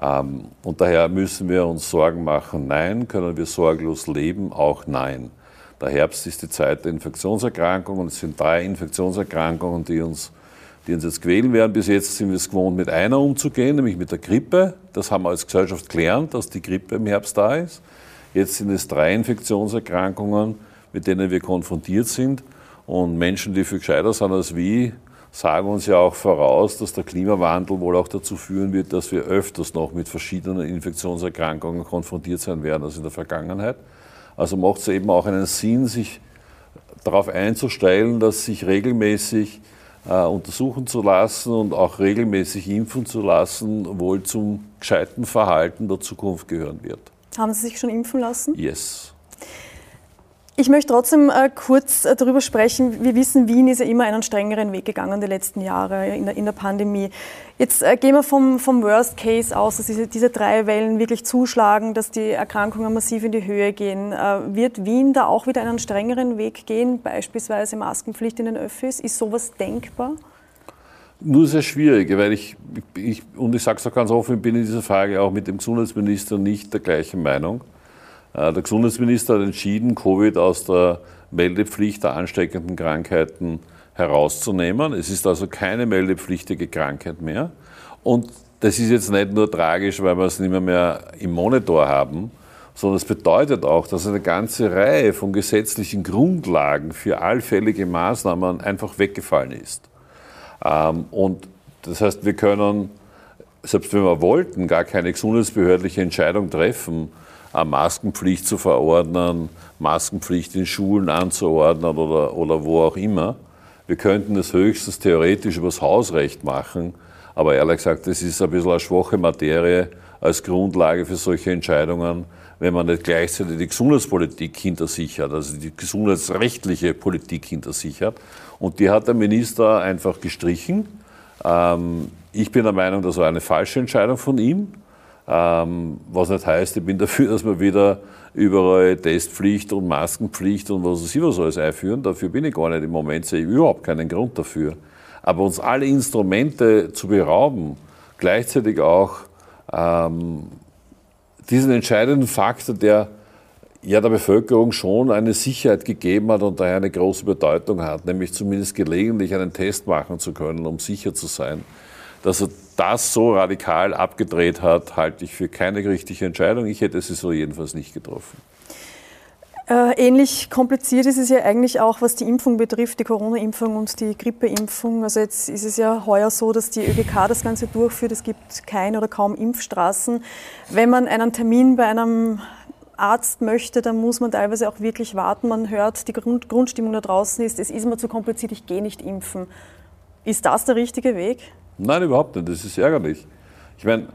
Ähm, und daher müssen wir uns Sorgen machen. Nein. Können wir sorglos leben? Auch nein. Der Herbst ist die Zeit der Infektionserkrankungen. Es sind drei Infektionserkrankungen, die uns die uns jetzt quälen werden. Bis jetzt sind wir es gewohnt, mit einer umzugehen, nämlich mit der Grippe. Das haben wir als Gesellschaft gelernt, dass die Grippe im Herbst da ist. Jetzt sind es drei Infektionserkrankungen, mit denen wir konfrontiert sind. Und Menschen, die viel gescheiter sind als wir, sagen uns ja auch voraus, dass der Klimawandel wohl auch dazu führen wird, dass wir öfters noch mit verschiedenen Infektionserkrankungen konfrontiert sein werden als in der Vergangenheit. Also macht es eben auch einen Sinn, sich darauf einzustellen, dass sich regelmäßig äh, untersuchen zu lassen und auch regelmäßig impfen zu lassen, wohl zum gescheiten Verhalten der Zukunft gehören wird. Haben Sie sich schon impfen lassen? Yes. Ich möchte trotzdem äh, kurz äh, darüber sprechen. Wir wissen, Wien ist ja immer einen strengeren Weg gegangen die letzten Jahre in der, in der Pandemie. Jetzt äh, gehen wir vom, vom, Worst Case aus, dass diese, diese, drei Wellen wirklich zuschlagen, dass die Erkrankungen massiv in die Höhe gehen. Äh, wird Wien da auch wieder einen strengeren Weg gehen, beispielsweise Maskenpflicht in den Öffis? Ist sowas denkbar? Nur sehr schwierig, weil ich, ich und ich sage es auch ganz offen, ich bin in dieser Frage auch mit dem Gesundheitsminister nicht der gleichen Meinung. Äh, der Gesundheitsminister hat entschieden, Covid aus der Meldepflicht der ansteckenden Krankheiten herauszunehmen. Es ist also keine meldepflichtige Krankheit mehr. Und das ist jetzt nicht nur tragisch, weil wir es nicht mehr, mehr im Monitor haben, sondern es bedeutet auch, dass eine ganze Reihe von gesetzlichen Grundlagen für allfällige Maßnahmen einfach weggefallen ist. Ähm, und das heißt, wir können, selbst wenn wir wollten, gar keine gesundheitsbehördliche Entscheidung treffen, eine Maskenpflicht zu verordnen, Maskenpflicht in Schulen anzuordnen oder, oder wo auch immer. Wir könnten es höchstens theoretisch übers Hausrecht machen, aber ehrlich gesagt, das ist ein bisschen eine schwache Materie als Grundlage für solche Entscheidungen, wenn man nicht gleichzeitig die Gesundheitspolitik hinter sich hat, also die gesundheitsrechtliche Politik hinter sich hat. Und die hat der Minister einfach gestrichen. Ähm, ich bin der Meinung, das war eine falsche Entscheidung von ihm. Ähm, was nicht heißt, ich bin dafür, dass wir wieder überall Testpflicht und Maskenpflicht und was weiß ich was alles einführen. Dafür bin ich gar nicht im Moment, sehe ich überhaupt keinen Grund dafür. Aber uns alle Instrumente zu berauben, gleichzeitig auch ähm, diesen entscheidenden Faktor, der ja der Bevölkerung schon eine Sicherheit gegeben hat und daher eine große Bedeutung hat, nämlich zumindest gelegentlich einen Test machen zu können, um sicher zu sein. Dass er das so radikal abgedreht hat, halte ich für keine richtige Entscheidung. Ich hätte sie so jedenfalls nicht getroffen. Äh, ähnlich kompliziert ist es ja eigentlich auch, was die Impfung betrifft, die Corona-Impfung und die Grippeimpfung. Also jetzt ist es ja heuer so, dass die ÖGK das Ganze durchführt. Es gibt keine oder kaum Impfstraßen. Wenn man einen Termin bei einem Arzt möchte, dann muss man teilweise auch wirklich warten. Man hört, die Grund Grundstimmung da draußen ist, es ist mir zu kompliziert, ich gehe nicht impfen. Ist das der richtige Weg? Nein, überhaupt nicht. Das ist ärgerlich. Ich meine,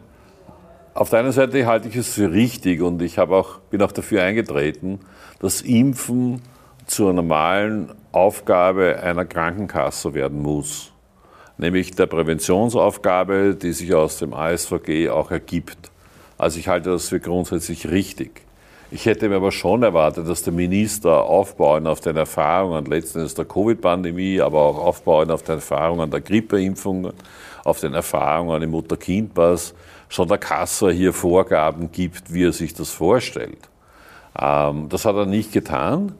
auf der einen Seite halte ich es für richtig und ich auch, bin auch dafür eingetreten, dass Impfen zur normalen Aufgabe einer Krankenkasse werden muss. Nämlich der Präventionsaufgabe, die sich aus dem ASVG auch ergibt. Also ich halte das für grundsätzlich richtig. Ich hätte mir aber schon erwartet, dass der Minister aufbauen auf den Erfahrungen letzten Endes der Covid-Pandemie, aber auch aufbauen auf den Erfahrungen der Grippeimpfungen, auf den Erfahrungen im Mutter-Kind-Pass, schon der Kasse hier Vorgaben gibt, wie er sich das vorstellt. Ähm, das hat er nicht getan.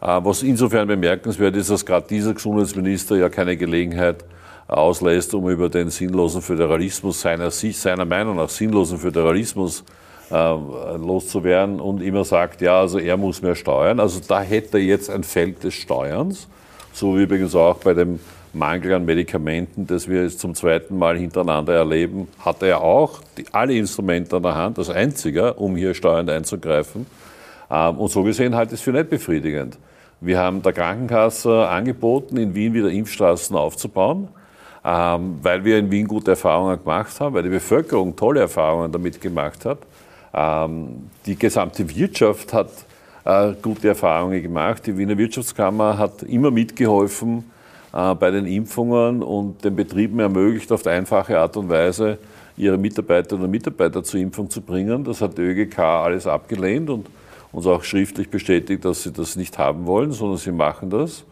Äh, was insofern bemerkenswert ist, dass gerade dieser Gesundheitsminister ja keine Gelegenheit auslässt, um über den sinnlosen Föderalismus, seiner, seiner Meinung nach sinnlosen Föderalismus äh, loszuwerden und immer sagt, ja, also er muss mehr steuern. Also da hätte er jetzt ein Feld des Steuerns, so wie übrigens auch bei dem Mangel an Medikamenten, das wir jetzt zum zweiten Mal hintereinander erleben, hat er auch die, alle Instrumente an der Hand, als einziger, um hier steuernd einzugreifen. Ähm, und so gesehen halte ich es für nicht befriedigend. Wir haben der Krankenkasse angeboten, in Wien wieder Impfstraßen aufzubauen, ähm, weil wir in Wien gute Erfahrungen gemacht haben, weil die Bevölkerung tolle Erfahrungen damit gemacht hat. Ähm, die gesamte Wirtschaft hat äh, gute Erfahrungen gemacht. Die Wiener Wirtschaftskammer hat immer mitgeholfen bei den Impfungen und den Betrieben ermöglicht, auf einfache Art und Weise ihre Mitarbeiterinnen und Mitarbeiter zur Impfung zu bringen. Das hat die ÖGK alles abgelehnt und uns auch schriftlich bestätigt, dass sie das nicht haben wollen, sondern sie machen das.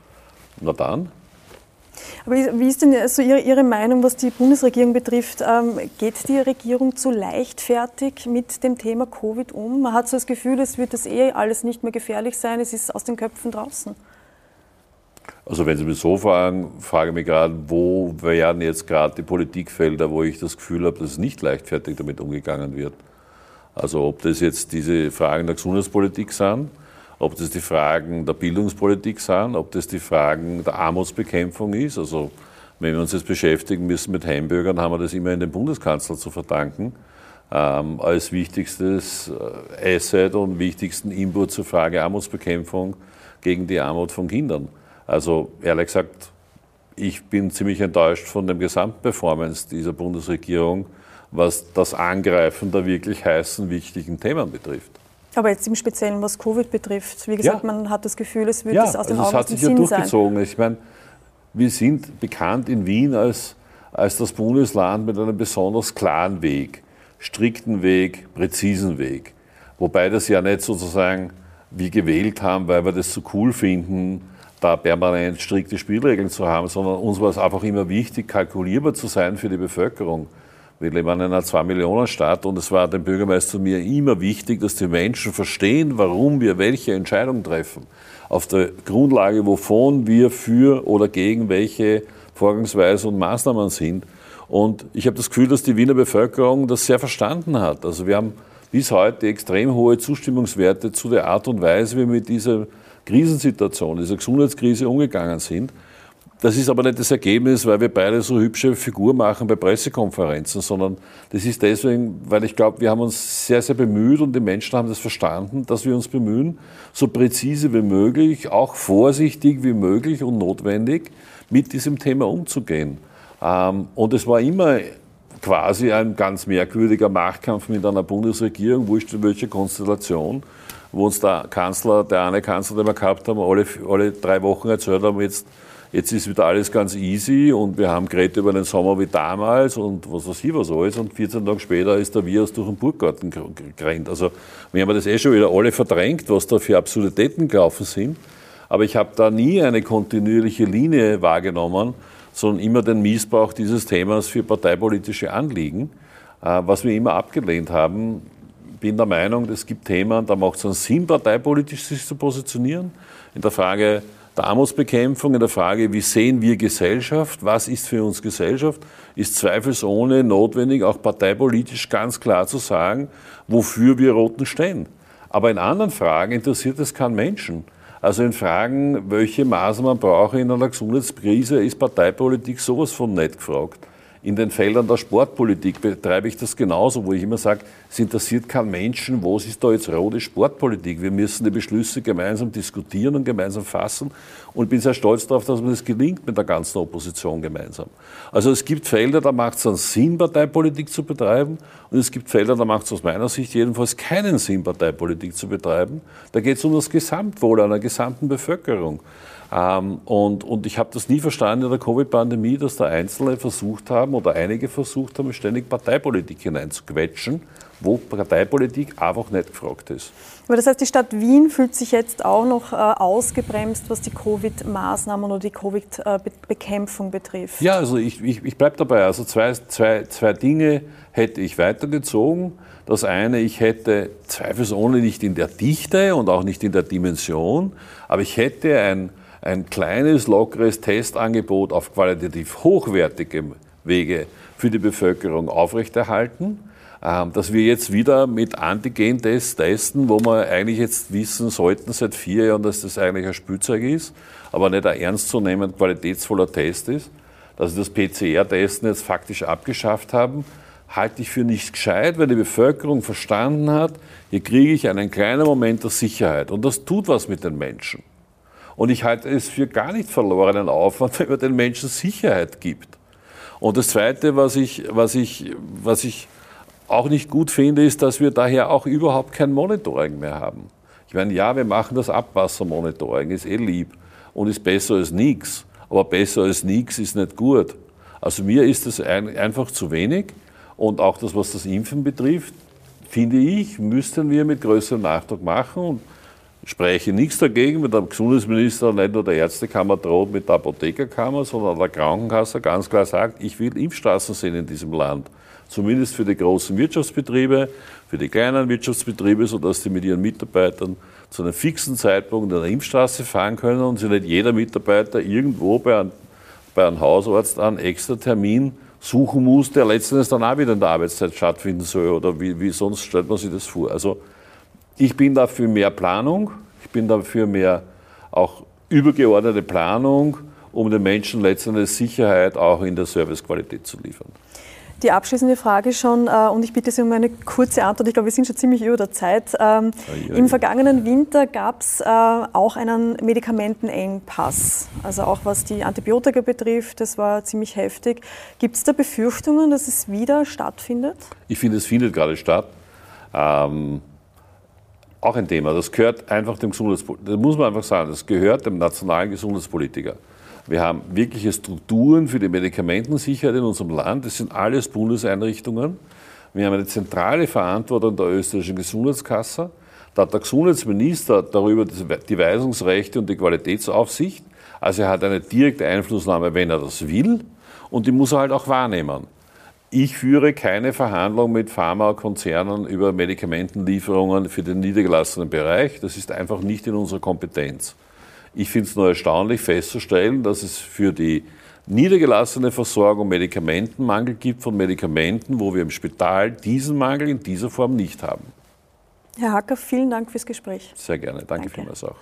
Na dann. Aber wie ist denn also Ihre, Ihre Meinung, was die Bundesregierung betrifft? Ähm, geht die Regierung zu leichtfertig mit dem Thema Covid um? Man hat so das Gefühl, es wird das eh alles nicht mehr gefährlich sein, es ist aus den Köpfen draußen. Also wenn Sie mich so fragen, frage ich mich gerade, wo wären jetzt gerade die Politikfelder, wo ich das Gefühl habe, dass es nicht leichtfertig damit umgegangen wird. Also ob das jetzt diese Fragen der Gesundheitspolitik sind, ob das die Fragen der Bildungspolitik sind, ob das die Fragen der Armutsbekämpfung ist. Also wenn wir uns jetzt beschäftigen müssen mit Heimbürgern, haben wir das immer in den Bundeskanzler zu verdanken, ähm, als wichtigstes äh, Asset und wichtigsten Input zur Frage Armutsbekämpfung gegen die Armut von Kindern. Also ehrlich gesagt, ich bin ziemlich enttäuscht von dem Gesamtperformance dieser Bundesregierung was das Angreifen der wirklich heißen, wichtigen Themen betrifft. Aber jetzt im Speziellen, was Covid betrifft, wie gesagt, ja. man hat das Gefühl, es wird ja, aus den also Augen es hat sich ja durchgezogen. Sein. Ich meine, wir sind bekannt in Wien als, als das Bundesland mit einem besonders klaren Weg, strikten Weg, präzisen Weg. Wobei das ja nicht sozusagen wir gewählt haben, weil wir das so cool finden, da permanent strikte Spielregeln zu haben, sondern uns war es einfach immer wichtig, kalkulierbar zu sein für die Bevölkerung. Wir leben in einer Zwei-Millionen-Stadt und es war dem Bürgermeister mir immer wichtig, dass die Menschen verstehen, warum wir welche Entscheidungen treffen. Auf der Grundlage, wovon wir für oder gegen welche Vorgangsweise und Maßnahmen sind. Und ich habe das Gefühl, dass die Wiener Bevölkerung das sehr verstanden hat. Also wir haben bis heute extrem hohe Zustimmungswerte zu der Art und Weise, wie wir mit dieser Krisensituation, dieser Gesundheitskrise umgegangen sind. Das ist aber nicht das Ergebnis, weil wir beide so hübsche Figur machen bei Pressekonferenzen, sondern das ist deswegen, weil ich glaube, wir haben uns sehr, sehr bemüht und die Menschen haben das verstanden, dass wir uns bemühen, so präzise wie möglich, auch vorsichtig wie möglich und notwendig mit diesem Thema umzugehen. Ähm, und es war immer quasi ein ganz merkwürdiger Machtkampf mit einer Bundesregierung, wurscht in welcher Konstellation, wo uns der Kanzler, der eine Kanzler, den wir gehabt haben, alle, alle drei Wochen erzählt haben, jetzt Jetzt ist wieder alles ganz easy und wir haben geredet über den Sommer wie damals und was weiß ich was alles und 14 Tage später ist der Virus durch den Burggarten gerannt. Also wir haben das eh schon wieder alle verdrängt, was da für Absurditäten gelaufen sind. Aber ich habe da nie eine kontinuierliche Linie wahrgenommen, sondern immer den Missbrauch dieses Themas für parteipolitische Anliegen, äh, was wir immer abgelehnt haben. Bin der Meinung, es gibt Themen, da macht es einen Sinn, parteipolitisch sich zu positionieren. In der Frage der Armutsbekämpfung, in der Frage, wie sehen wir Gesellschaft, was ist für uns Gesellschaft, ist zweifelsohne notwendig, auch parteipolitisch ganz klar zu sagen, wofür wir Roten stehen. Aber in anderen Fragen interessiert es keinen Menschen. Also in Fragen, welche Maßnahmen brauche ich in einer Gesundheitskrise, ist Parteipolitik sowas von nicht gefragt. In den Feldern der Sportpolitik betreibe ich das genauso, wo ich immer sage, es interessiert keinen Menschen, was ist da jetzt rote Sportpolitik. Wir müssen die Beschlüsse gemeinsam diskutieren und gemeinsam fassen. Und bin sehr stolz darauf, dass mir das gelingt mit der ganzen Opposition gemeinsam. Also es gibt Felder, da macht es einen Sinn, Parteipolitik zu betreiben. Und es gibt Felder, da macht es aus meiner Sicht jedenfalls keinen Sinn, Parteipolitik zu betreiben. Da geht es um das Gesamtwohl einer gesamten Bevölkerung. Ähm, und, und ich habe das nie verstanden in der Covid-Pandemie, dass da Einzelne versucht haben oder einige versucht haben, ständig Parteipolitik hineinzuquetschen, wo Parteipolitik einfach nicht gefragt ist. Aber das heißt, die Stadt Wien fühlt sich jetzt auch noch äh, ausgebremst, was die Covid-Maßnahmen oder die Covid-Bekämpfung betrifft? Ja, also ich, ich, ich bleibe dabei. Also zwei, zwei, zwei Dinge hätte ich weitergezogen. Das eine, ich hätte zweifelsohne nicht in der Dichte und auch nicht in der Dimension, aber ich hätte ein ein kleines, lockeres Testangebot auf qualitativ hochwertigem Wege für die Bevölkerung aufrechterhalten. Ähm, dass wir jetzt wieder mit Antigen-Tests testen, wo wir eigentlich jetzt wissen sollten seit vier Jahren, dass das eigentlich ein Spielzeug ist, aber nicht ein ernstzunehmend qualitätsvoller Test ist. Dass wir das PCR-Testen jetzt faktisch abgeschafft haben, halte ich für nicht gescheit, weil die Bevölkerung verstanden hat, hier kriege ich einen kleinen Moment der Sicherheit. Und das tut was mit den Menschen. Und ich halte es für gar nicht verlorenen Aufwand, wenn man den Menschen Sicherheit gibt. Und das Zweite, was ich, was ich, was ich auch nicht gut finde, ist, dass wir daher auch überhaupt kein Monitoring mehr haben. Ich meine, ja, wir machen das Abwassermonitoring, ist eh lieb und ist besser als nichts. Aber besser als nichts ist nicht gut. Also mir ist das ein, einfach zu wenig. Und auch das, was das Impfen betrifft, finde ich, müssten wir mit größerem Nachdruck machen. Und spreche nichts dagegen, wenn der Gesundheitsminister nicht nur der Ärztekammer droht mit der Apothekerkammer, sondern der Krankenkasse ganz klar sagt, ich will Impfstraßen sehen in diesem Land. Zumindest für die großen Wirtschaftsbetriebe, für die kleinen Wirtschaftsbetriebe, sodass die mit ihren Mitarbeitern zu einem fixen Zeitpunkt an der Impfstraße fahren können und sie nicht jeder Mitarbeiter irgendwo bei einem, bei einem Hausarzt einen extra Termin suchen muss, der letztendlich dann auch wieder in der Arbeitszeit stattfinden soll oder wie, wie sonst stellt man sich das vor. Also ich bin dafür mehr Planung, ich bin dafür mehr auch übergeordnete Planung, um den Menschen letztendlich Sicherheit auch in der Servicequalität zu liefern. Die abschließende Frage schon, äh, und ich bitte Sie um eine kurze Antwort. Ich glaube, wir sind schon ziemlich über der Zeit. Ähm, ja, Im vergangenen Winter gab es äh, auch einen Medikamentenengpass, also auch was die Antibiotika betrifft. Das war ziemlich heftig. Gibt es da Befürchtungen, dass es wieder stattfindet? Ich finde, es findet gerade statt. Ähm, auch ein Thema. Das gehört einfach dem Gesundheitspolitiker. Das muss man einfach sagen. Das gehört dem nationalen Gesundheitspolitiker. Wir haben wirkliche Strukturen für die Medikamentensicherheit in unserem Land. Das sind alles Bundeseinrichtungen. Wir haben eine zentrale Verantwortung der österreichischen Gesundheitskasse. Da hat der Gesundheitsminister darüber die Weisungsrechte und die Qualitätsaufsicht. Also er hat eine direkte Einflussnahme, wenn er das will. Und die muss er halt auch wahrnehmen. Ich führe keine Verhandlung mit Pharmakonzernen über Medikamentenlieferungen für den niedergelassenen Bereich. Das ist einfach nicht in unserer Kompetenz. Ich finde es nur erstaunlich festzustellen, dass es für die niedergelassene Versorgung Medikamentenmangel gibt von Medikamenten, wo wir im Spital diesen Mangel in dieser Form nicht haben. Herr Hacker, vielen Dank fürs Gespräch. Sehr gerne. Danke, Danke. vielmals auch.